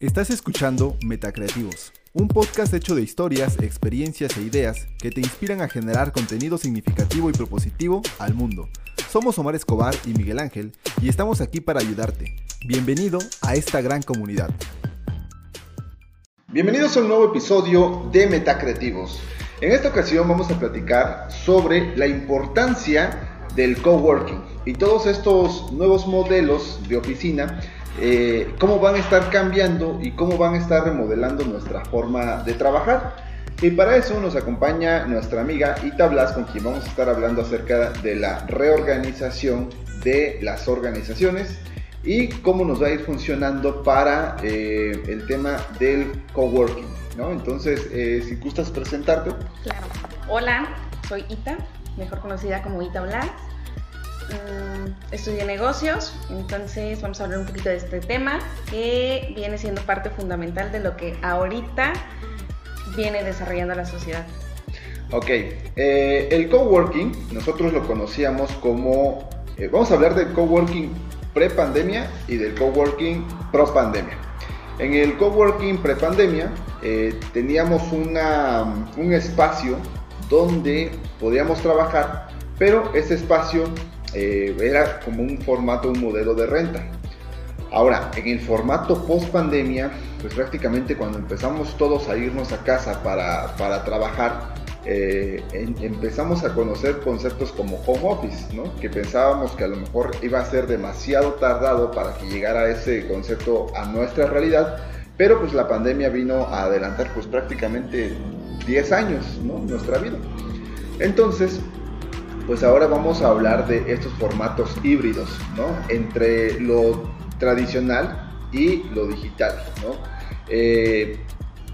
Estás escuchando Metacreativos, un podcast hecho de historias, experiencias e ideas que te inspiran a generar contenido significativo y propositivo al mundo. Somos Omar Escobar y Miguel Ángel y estamos aquí para ayudarte. Bienvenido a esta gran comunidad. Bienvenidos a un nuevo episodio de Metacreativos. En esta ocasión vamos a platicar sobre la importancia del coworking y todos estos nuevos modelos de oficina eh, cómo van a estar cambiando y cómo van a estar remodelando nuestra forma de trabajar. Y para eso nos acompaña nuestra amiga Ita Blas, con quien vamos a estar hablando acerca de la reorganización de las organizaciones y cómo nos va a ir funcionando para eh, el tema del coworking. ¿no? Entonces, eh, si gustas presentarte. Claro. Hola, soy Ita, mejor conocida como Ita Blas. Mm, estudié negocios, entonces vamos a hablar un poquito de este tema que viene siendo parte fundamental de lo que ahorita viene desarrollando la sociedad. Ok, eh, el coworking nosotros lo conocíamos como, eh, vamos a hablar del coworking pre-pandemia y del coworking pro-pandemia. En el coworking pre-pandemia eh, teníamos una, un espacio donde podíamos trabajar, pero ese espacio eh, era como un formato, un modelo de renta. Ahora, en el formato post pandemia, pues prácticamente cuando empezamos todos a irnos a casa para, para trabajar, eh, empezamos a conocer conceptos como home office, ¿no? que pensábamos que a lo mejor iba a ser demasiado tardado para que llegara ese concepto a nuestra realidad, pero pues la pandemia vino a adelantar pues prácticamente 10 años ¿no? nuestra vida. Entonces, pues ahora vamos a hablar de estos formatos híbridos, ¿no? Entre lo tradicional y lo digital, ¿no? Eh,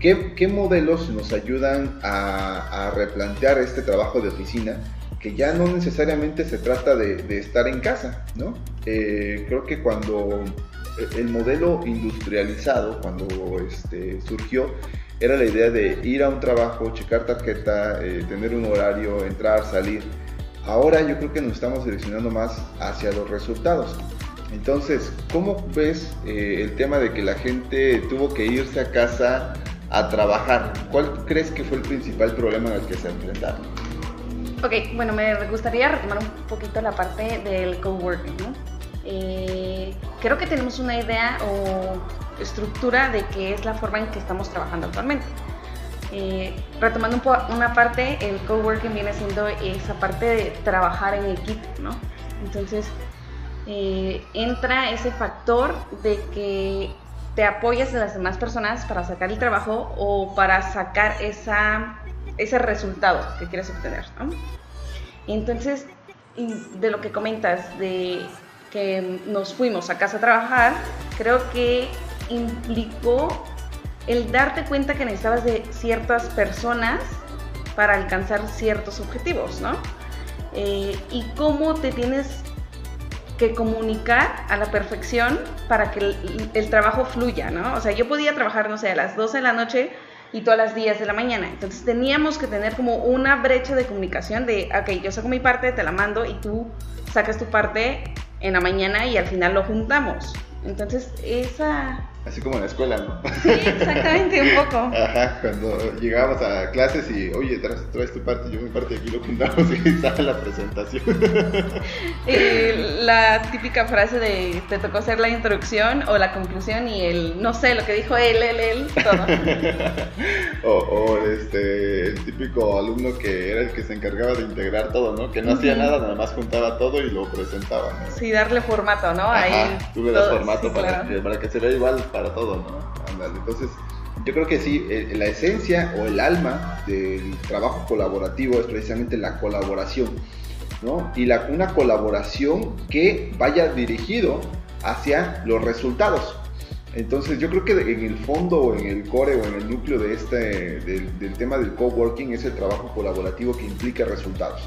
¿qué, modelos nos ayudan a, replantear este trabajo de oficina? Que ya no necesariamente se trata de, estar en casa, ¿no? Eh, creo que cuando el modelo industrializado, cuando este, surgió, era la idea de ir a un trabajo, checar tarjeta, eh, tener un horario, entrar, salir Ahora yo creo que nos estamos direccionando más hacia los resultados. Entonces, ¿cómo ves eh, el tema de que la gente tuvo que irse a casa a trabajar? ¿Cuál crees que fue el principal problema el que se enfrentaron? Ok, bueno, me gustaría retomar un poquito la parte del coworking, ¿no? Eh, creo que tenemos una idea o estructura de qué es la forma en que estamos trabajando actualmente. Eh, retomando una parte, el coworking viene siendo esa parte de trabajar en equipo, ¿no? Entonces, eh, entra ese factor de que te apoyas de las demás personas para sacar el trabajo o para sacar esa, ese resultado que quieres obtener. Entonces, de lo que comentas, de que nos fuimos a casa a trabajar, creo que implicó el darte cuenta que necesitabas de ciertas personas para alcanzar ciertos objetivos, ¿no? Eh, y cómo te tienes que comunicar a la perfección para que el, trabajo fluya, ¿no? O sea, yo podía trabajar, no sé, a las 12 de la noche y todas las 10 de la mañana. Entonces teníamos que tener como una brecha de comunicación de, ok, yo saco mi parte, te la mando y tú sacas tu parte en la mañana y al final lo juntamos. Entonces, esa Así como en la escuela, ¿no? Sí, exactamente, un poco. Ajá, cuando llegábamos a clases y, oye, traes, tu parte, yo mi parte, aquí lo juntamos y sale la presentación. la típica frase de te tocó hacer la introducción o la conclusión y el no sé, lo que dijo él, él, él, todo. o, este, el típico alumno que era el que se encargaba de integrar todo, ¿no? Que no hacía nada, nada más juntaba todo y lo presentaba, ¿no? Sí, darle formato, ¿no? Ajá, Ahí. Tú le das formato para, para que se vea igual para todo, ¿no? Entonces, yo creo que sí, eh, la esencia o el alma del trabajo colaborativo es precisamente la colaboración, ¿no? Y la, una colaboración que vaya dirigido hacia los resultados. Entonces yo creo que en el fondo o en el core o en el núcleo de este, del, del tema del coworking es el trabajo colaborativo que implica resultados.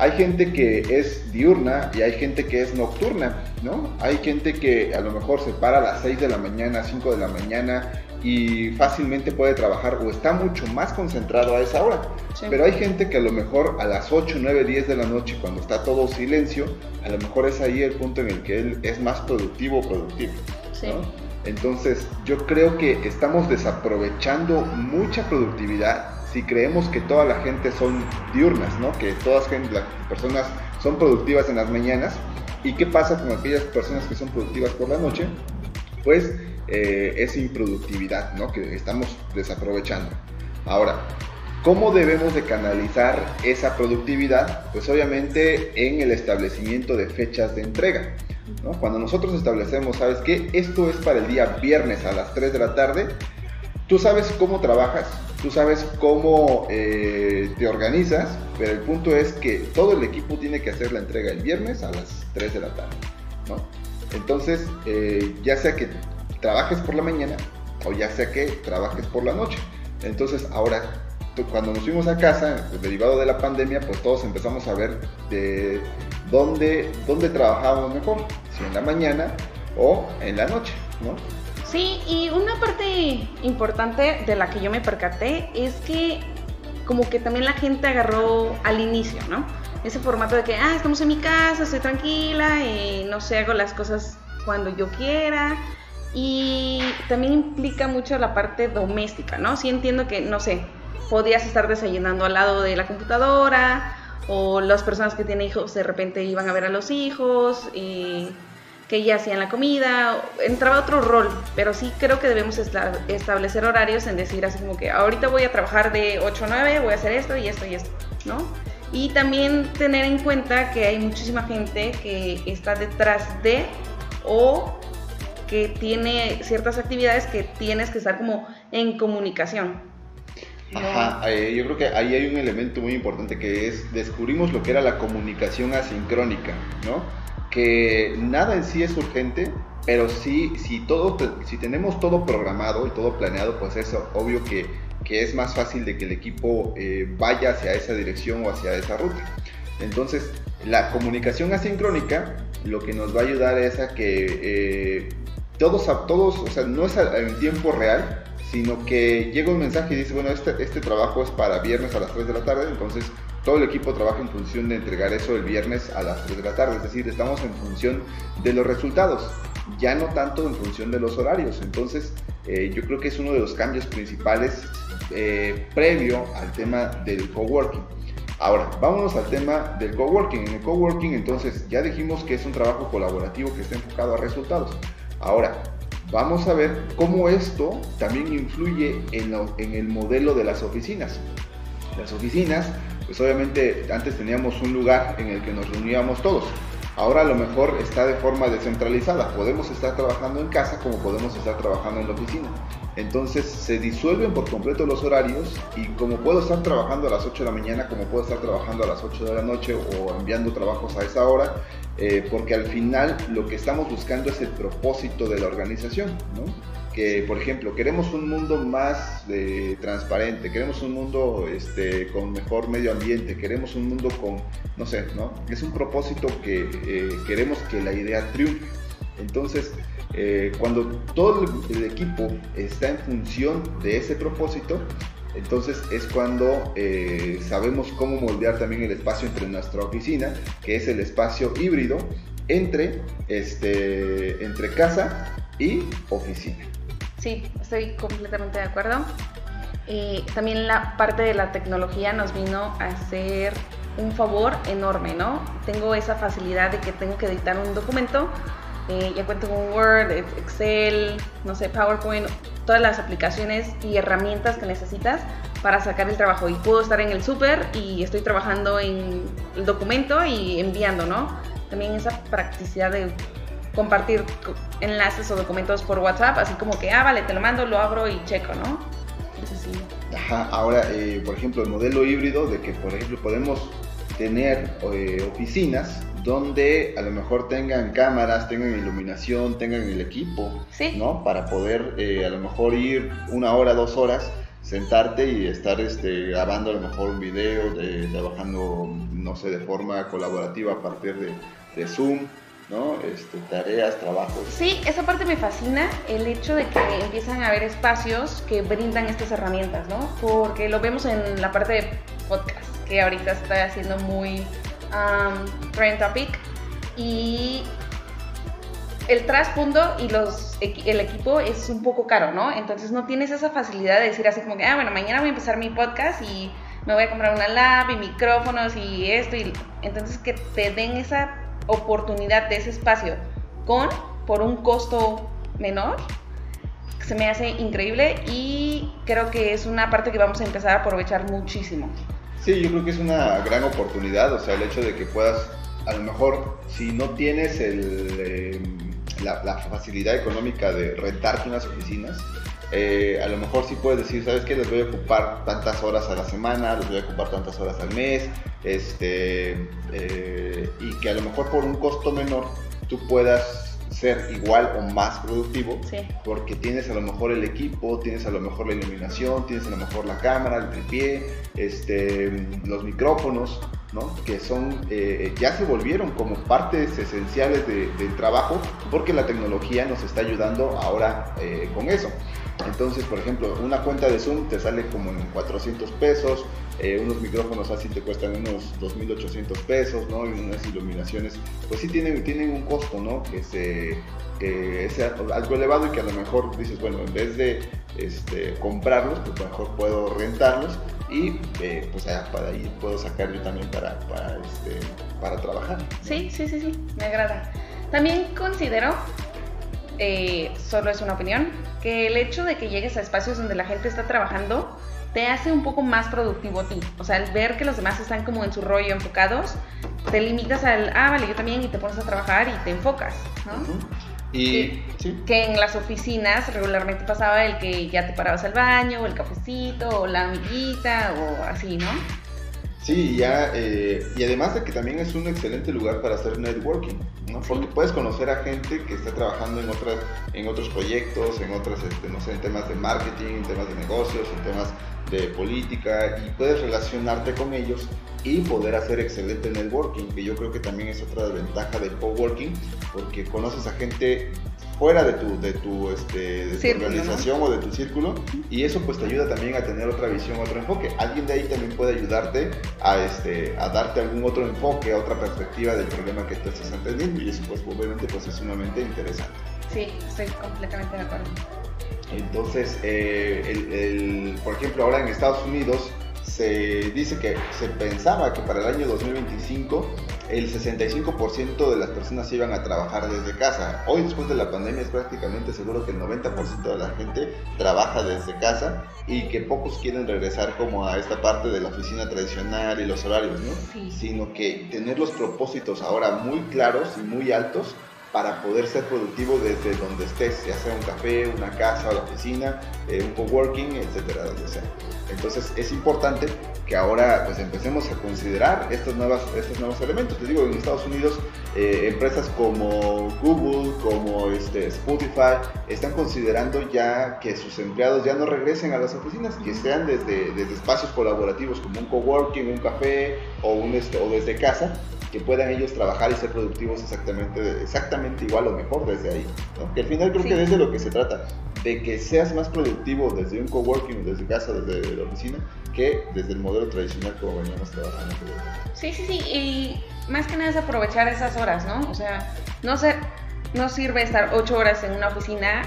Hay gente que es diurna y hay gente que es nocturna, ¿no? Hay gente que a lo mejor se para a las 6 de la mañana, 5 de la mañana y fácilmente puede trabajar o está mucho más concentrado a esa hora. Pero hay gente que a lo mejor a las 8, 9, 10 de la noche, cuando está todo silencio, a lo mejor es ahí el punto en el que él es más productivo o productivo. Entonces, yo creo que estamos desaprovechando mucha productividad si creemos que toda la gente son diurnas, ¿no? Que todas las personas son productivas en las mañanas. ¿Y qué pasa con aquellas personas que son productivas por la noche? Pues eh, es improductividad, ¿no? Que estamos desaprovechando. Ahora, ¿cómo debemos de canalizar esa productividad? Pues obviamente en el establecimiento de fechas de entrega. ¿no? Cuando nosotros establecemos, ¿sabes qué? Esto es para el día viernes a las 3 de la tarde, tú sabes cómo trabajas, tú sabes cómo eh, te organizas, pero el punto es que todo el equipo tiene que hacer la entrega el viernes a las 3 de la tarde, ¿no? Entonces, eh, ya sea que trabajes por la mañana o ya sea que trabajes por la noche. Entonces, ahora, cuando nos fuimos a casa, pues, derivado de la pandemia, pues todos empezamos a ver de dónde, dónde trabajábamos mejor, si en la mañana o en la noche, ¿no? Sí, y una parte importante de la que yo me percaté es que como que también la gente agarró al inicio, ¿no? Ese formato de que, ah, estamos en mi casa, estoy tranquila, y no sé, hago las cosas cuando yo quiera. Y también implica mucho la parte doméstica, ¿no? Sí entiendo que, no sé, podías estar desayunando al lado de la computadora, o las personas que tienen hijos de repente iban a ver a los hijos, y que ya hacían la comida, entraba otro rol, pero sí creo que debemos establecer horarios en decir así como que ahorita voy a trabajar de 8 a 9, voy a hacer esto y esto y esto, ¿no? Y también tener en cuenta que hay muchísima gente que está detrás de o que tiene ciertas actividades que tienes que estar como en comunicación. Ajá, eh, yo creo que ahí hay un elemento muy importante que es descubrimos lo que era la comunicación asincrónica, ¿no? Que nada en sí es urgente, pero sí, si, todo, si tenemos todo programado y todo planeado, pues es obvio que, que es más fácil de que el equipo eh, vaya hacia esa dirección o hacia esa ruta. Entonces, la comunicación asincrónica lo que nos va a ayudar es a que eh, todos, todos, o sea, no es en tiempo real, sino que llega un mensaje y dice, bueno, este, este trabajo es para viernes a las 3 de la tarde, entonces todo el equipo trabaja en función de entregar eso el viernes a las 3 de la tarde, es decir, estamos en función de los resultados, ya no tanto en función de los horarios. Entonces, eh, yo creo que es uno de los cambios principales eh, previo al tema del coworking. Ahora, vámonos al tema del coworking. En el coworking, entonces, ya dijimos que es un trabajo colaborativo que está enfocado a resultados. Ahora, vamos a ver cómo esto también influye en, en el modelo de las oficinas. Las oficinas pues obviamente antes teníamos un lugar en el que nos reuníamos todos. Ahora a lo mejor está de forma descentralizada. Podemos estar trabajando en casa como podemos estar trabajando en la oficina. Entonces se disuelven por completo los horarios y como puedo estar trabajando a las 8 de la mañana, como puedo estar trabajando a las 8 de la noche o enviando trabajos a esa hora, eh, porque al final lo que estamos buscando es el propósito de la organización. ¿no? Por ejemplo, queremos un mundo más eh, transparente, queremos un mundo este, con mejor medio ambiente, queremos un mundo con, no sé, ¿no? Es un propósito que eh, queremos que la idea triunfe. Entonces, eh, cuando todo el, equipo está en función de ese propósito, entonces es cuando sabemos cómo moldear también el espacio entre nuestra oficina, que es el espacio híbrido entre, este, entre casa y oficina. Sí, estoy completamente de acuerdo. Eh, también la parte de la tecnología nos vino a hacer un favor enorme, ¿no? Tengo esa facilidad de que tengo que editar un documento, eh, ya cuento con Word, Excel, no sé, PowerPoint, todas las aplicaciones y herramientas que necesitas para sacar el trabajo. Y puedo estar en el súper y estoy trabajando en el documento y enviando, ¿no? También esa practicidad de compartir enlaces o documentos por WhatsApp, así como que, ah, vale, te lo mando, lo abro y checo, ¿no? sí. Ajá, ahora, eh, por ejemplo, el modelo híbrido de que, por ejemplo, podemos tener eh, oficinas donde a lo mejor tengan cámaras, tengan iluminación, tengan el equipo, ¿no? Para poder eh, a lo mejor ir una hora, dos horas, sentarte y estar este, grabando a lo mejor un video, de, trabajando, no sé, de forma colaborativa a partir de, de Zoom, ¿no? Este, tareas, trabajos. Sí, esa parte me fascina, el hecho de que empiezan a haber espacios que brindan estas herramientas, ¿no? Porque lo vemos en la parte de podcast, que ahorita está haciendo muy um, trend topic, y el trasfondo y los, el equipo es un poco caro, ¿no? Entonces no tienes esa facilidad de decir así como que, ah, bueno, mañana voy a empezar mi podcast y me voy a comprar una lab y micrófonos y esto. Y... Entonces que te den esa oportunidad de ese espacio con, por un costo menor, se me hace increíble y creo que es una parte que vamos a empezar a aprovechar muchísimo. Sí, yo creo que es una gran oportunidad, o sea, el hecho de que puedas, a lo mejor, si no tienes el, eh, la, facilidad económica de rentarte unas oficinas, eh, a lo mejor sí puedes decir, ¿sabes qué? Les voy a ocupar tantas horas a la semana, les voy a ocupar tantas horas al mes, este, eh, y que a lo mejor por un costo menor tú puedas ser igual o más productivo porque tienes a lo mejor el equipo, tienes a lo mejor la iluminación, tienes a lo mejor la cámara, el tripié, este, los micrófonos, ¿no? que son, eh, ya se volvieron como partes esenciales del trabajo porque la tecnología nos está ayudando ahora eh, con eso. Entonces, por ejemplo, una cuenta de Zoom te sale como en 400 pesos, eh, unos micrófonos así te cuestan unos 2.800 pesos, ¿no? Y unas iluminaciones, pues sí tienen, tienen un costo, ¿no? Que, se, es algo elevado y que a lo mejor dices, bueno, en vez de este, comprarlos, pues mejor puedo rentarlos y eh, pues para ahí puedo sacar yo también para, este, para trabajar. Sí, sí, sí, sí, me agrada. También considero, eh, solo es una opinión, que el hecho de que llegues a espacios donde la gente está trabajando te hace un poco más productivo a ti. O sea, al ver que los demás están como en su rollo enfocados, te limitas al, ah, vale, yo también, y te pones a trabajar y te enfocas, ¿no? Y que en las oficinas regularmente pasaba el que ya te parabas al baño, o el cafecito, o la amiguita, o así, ¿no? Sí, ya, eh, y además de que también es un excelente lugar para hacer networking, ¿no? Porque puedes conocer a gente que está trabajando en otras, en otros proyectos, en otras, este, no sé, en temas de marketing, en temas de negocios, en temas de política y puedes relacionarte con ellos y poder hacer excelente networking, que yo creo que también es otra ventaja del coworking, porque conoces a gente fuera de tu, de tu, este, de tu organización o de tu círculo y eso pues te ayuda también a tener otra visión, otro enfoque. Alguien de ahí también puede ayudarte a, este, a darte algún otro enfoque, otra perspectiva del problema que tú estás entendiendo y eso pues obviamente pues es sumamente interesante. Sí, estoy completamente de acuerdo. Entonces, eh, el, por ejemplo, ahora en Estados Unidos se dice que se pensaba que para el año 2025 el 65% de las personas iban a trabajar desde casa. Hoy después de la pandemia es prácticamente seguro que el 90% de la gente trabaja desde casa y que pocos quieren regresar como a esta parte de la oficina tradicional y los horarios, ¿no? Sino que tener los propósitos ahora muy claros y muy altos para poder ser productivo desde donde estés, ya sea un café, una casa la oficina, eh, un coworking, etcétera, donde sea. Entonces es importante que ahora pues empecemos a considerar estos, nuevas, estos nuevos elementos. Te digo, en Estados Unidos eh, empresas como Google, como este, Spotify, están considerando ya que sus empleados ya no regresen a las oficinas, que sean desde, desde espacios colaborativos como un coworking, un café o, un, este, o desde casa, que puedan ellos trabajar y ser productivos exactamente, exactamente igual o mejor desde ahí. Que al final creo que desde lo que se trata, de que seas más productivo desde un coworking, desde casa, desde la oficina, que desde el modelo tradicional como veníamos trabajando. Sí, sí, sí, y más que nada es aprovechar esas horas, ¿no? O sea, no, ser, no sirve estar ocho horas en una oficina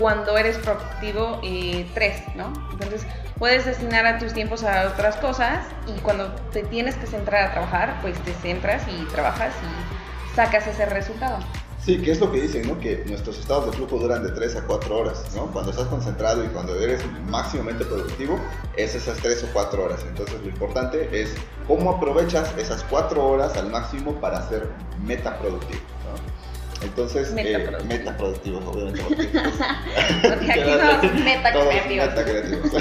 cuando eres productivo eh, tres, ¿no? Entonces, puedes destinar a tus tiempos a otras cosas y cuando te tienes que centrar a trabajar, pues te centras y trabajas y sacas ese resultado. Sí, que es lo que dicen, ¿no? Que nuestros estados de flujo duran de 3 a 4 horas, ¿no? Cuando estás concentrado y cuando eres máximamente productivo, es esas 3 o 4 horas. Entonces lo importante es cómo aprovechas esas 4 horas al máximo para ser metaproductivo, ¿no? Entonces, metaproductivos, eh, obviamente. Porque aquí somos metacreativos.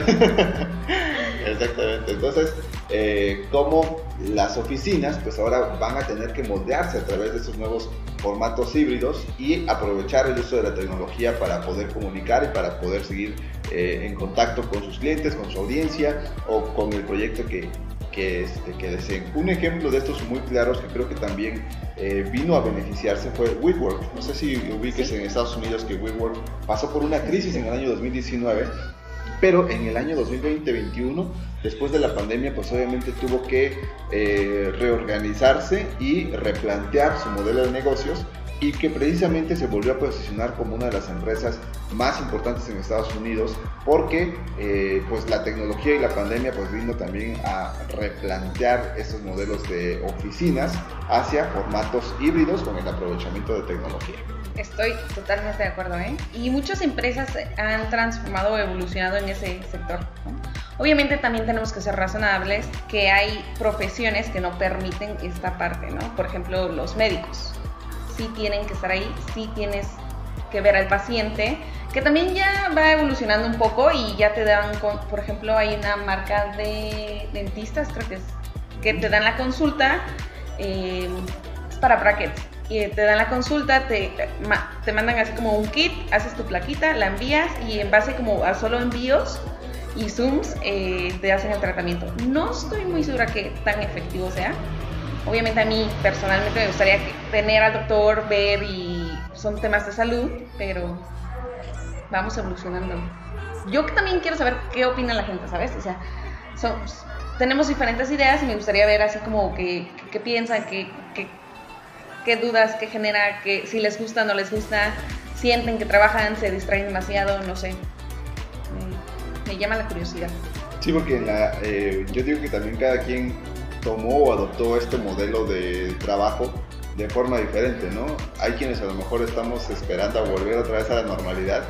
Exactamente. Entonces, eh, como las oficinas, pues ahora van a tener que moldearse a través de estos nuevos formatos híbridos y aprovechar el uso de la tecnología para poder comunicar y para poder seguir eh, en contacto con sus clientes, con su audiencia o con el proyecto que, que, este, que deseen. Un ejemplo de estos muy claros que creo que también eh, vino a beneficiarse fue WeWork. No sé si ubiques en Estados Unidos que WeWork pasó por una crisis en el año 2019 pero en el año 2020-2021, después de la pandemia, pues obviamente tuvo que eh, reorganizarse y replantear su modelo de negocios y que precisamente se volvió a posicionar como una de las empresas más importantes en Estados Unidos porque eh, pues la tecnología y la pandemia pues vino también a replantear estos modelos de oficinas hacia formatos híbridos con el aprovechamiento de tecnología. Estoy totalmente de acuerdo, ¿eh? Y muchas empresas han transformado o evolucionado en ese sector. Obviamente también tenemos que ser razonables que hay profesiones que no permiten esta parte, ¿no? Por ejemplo, los médicos sí tienen que estar ahí, sí tienes que ver al paciente, que también ya va evolucionando un poco y ya te dan, por ejemplo, hay una marca de dentistas, creo que es, que te dan la consulta, eh, es para brackets, y te dan la consulta, te, te mandan así como un kit, haces tu plaquita, la envías y en base como a solo envíos y Zooms eh, te hacen el tratamiento. No estoy muy segura que tan efectivo sea, Obviamente a mí personalmente me gustaría tener al doctor, ver y son temas de salud, pero vamos evolucionando. Yo también quiero saber qué opina la gente, ¿sabes? O sea, tenemos diferentes ideas y me gustaría ver así como qué piensan, qué, qué, dudas, qué genera, que si les gusta, no les gusta, sienten que trabajan, se distraen demasiado, no sé. Me, llama la curiosidad. Sí, porque eh, yo digo que también cada quien tomó o adoptó este modelo de trabajo de forma diferente, ¿no? Hay quienes a lo mejor estamos esperando a volver otra vez a la normalidad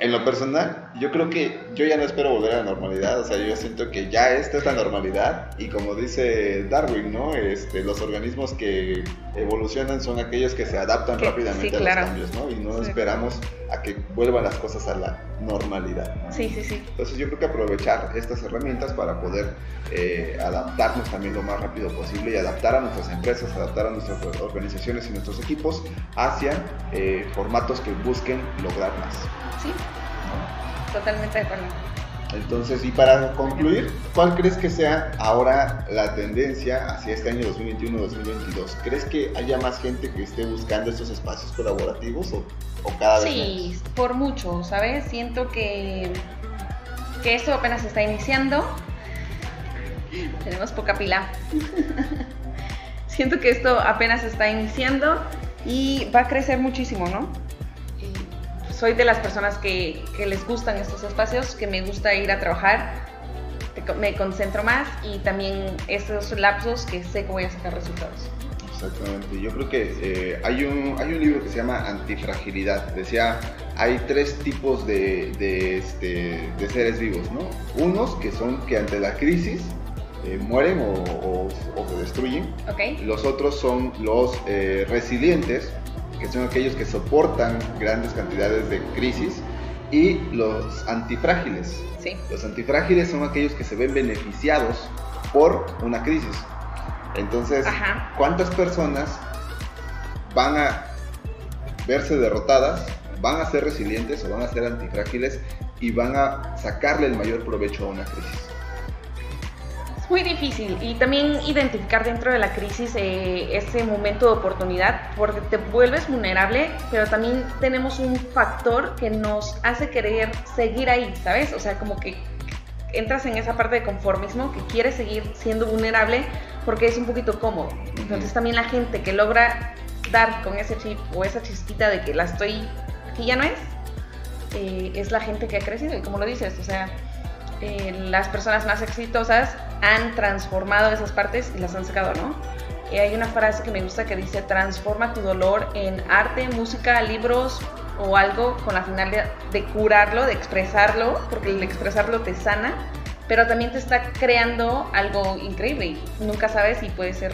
en lo personal, yo creo que yo ya no espero volver a la normalidad, o sea, yo siento que ya esta es la normalidad y como dice Darwin, ¿no? Este, los organismos que evolucionan son aquellos que se adaptan rápidamente a los cambios, ¿no? Y no esperamos a que vuelvan las cosas a la normalidad. Sí, sí, sí. Entonces yo creo que aprovechar estas herramientas para poder eh, adaptarnos también lo más rápido posible y adaptar a nuestras empresas, adaptar a nuestras organizaciones y nuestros equipos hacia eh, formatos que busquen lograr más. Sí, totalmente de acuerdo. Entonces, y para concluir, ¿cuál crees que sea ahora la tendencia hacia este año 2021-2022? ¿Crees que haya más gente que esté buscando estos espacios colaborativos o, cada vez sí, Sí, por mucho, ¿sabes? Siento que, que esto apenas está iniciando. Tenemos poca pila. Siento que esto apenas está iniciando y va a crecer muchísimo, ¿no? Soy de las personas que, les gustan estos espacios, que me gusta ir a trabajar, me concentro más y también esos lapsos que sé que voy a sacar resultados. Exactamente, yo creo que eh, hay, un, hay un libro que se llama Antifragilidad, decía, hay tres tipos de, de, este, de seres vivos, ¿no? Unos que son que ante la crisis eh, mueren o, se destruyen. Okay. Los otros son los eh, resilientes, que son aquellos que soportan grandes cantidades de crisis, y los antifrágiles. Sí. Los antifrágiles son aquellos que se ven beneficiados por una crisis. Entonces, ¿cuántas personas van a verse derrotadas, van a ser resilientes o van a ser antifrágiles y van a sacarle el mayor provecho a una crisis? Muy difícil y también identificar dentro de la crisis eh, ese momento de oportunidad porque te vuelves vulnerable, pero también tenemos un factor que nos hace querer seguir ahí, ¿sabes? O sea, como que entras en esa parte de conformismo que quieres seguir siendo vulnerable porque es un poquito cómodo. Entonces también la gente que logra dar con ese chip o esa chispita de que la estoy, que ya no es, eh, es la gente que ha crecido y como lo dices, o sea, eh, las personas más exitosas han transformado esas partes y las han sacado, ¿no? Y hay una frase que me gusta que dice, transforma tu dolor en arte, música, libros o algo con la finalidad de curarlo, de expresarlo, porque el expresarlo te sana, pero también te está creando algo increíble nunca sabes si puede ser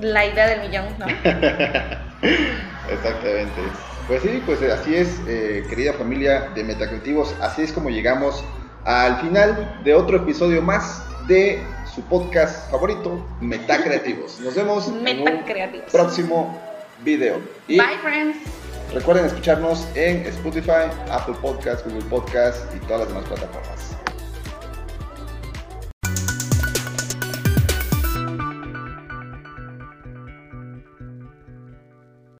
la idea del millón, ¿no? Exactamente. Pues sí, pues así es, eh, querida familia de Metacreativos, así es como llegamos al final de otro episodio más de su podcast favorito, Metacreativos. Nos vemos en un próximo video. Bye, friends. Recuerden escucharnos en Spotify, Apple Podcasts, Google Podcasts y todas las demás plataformas.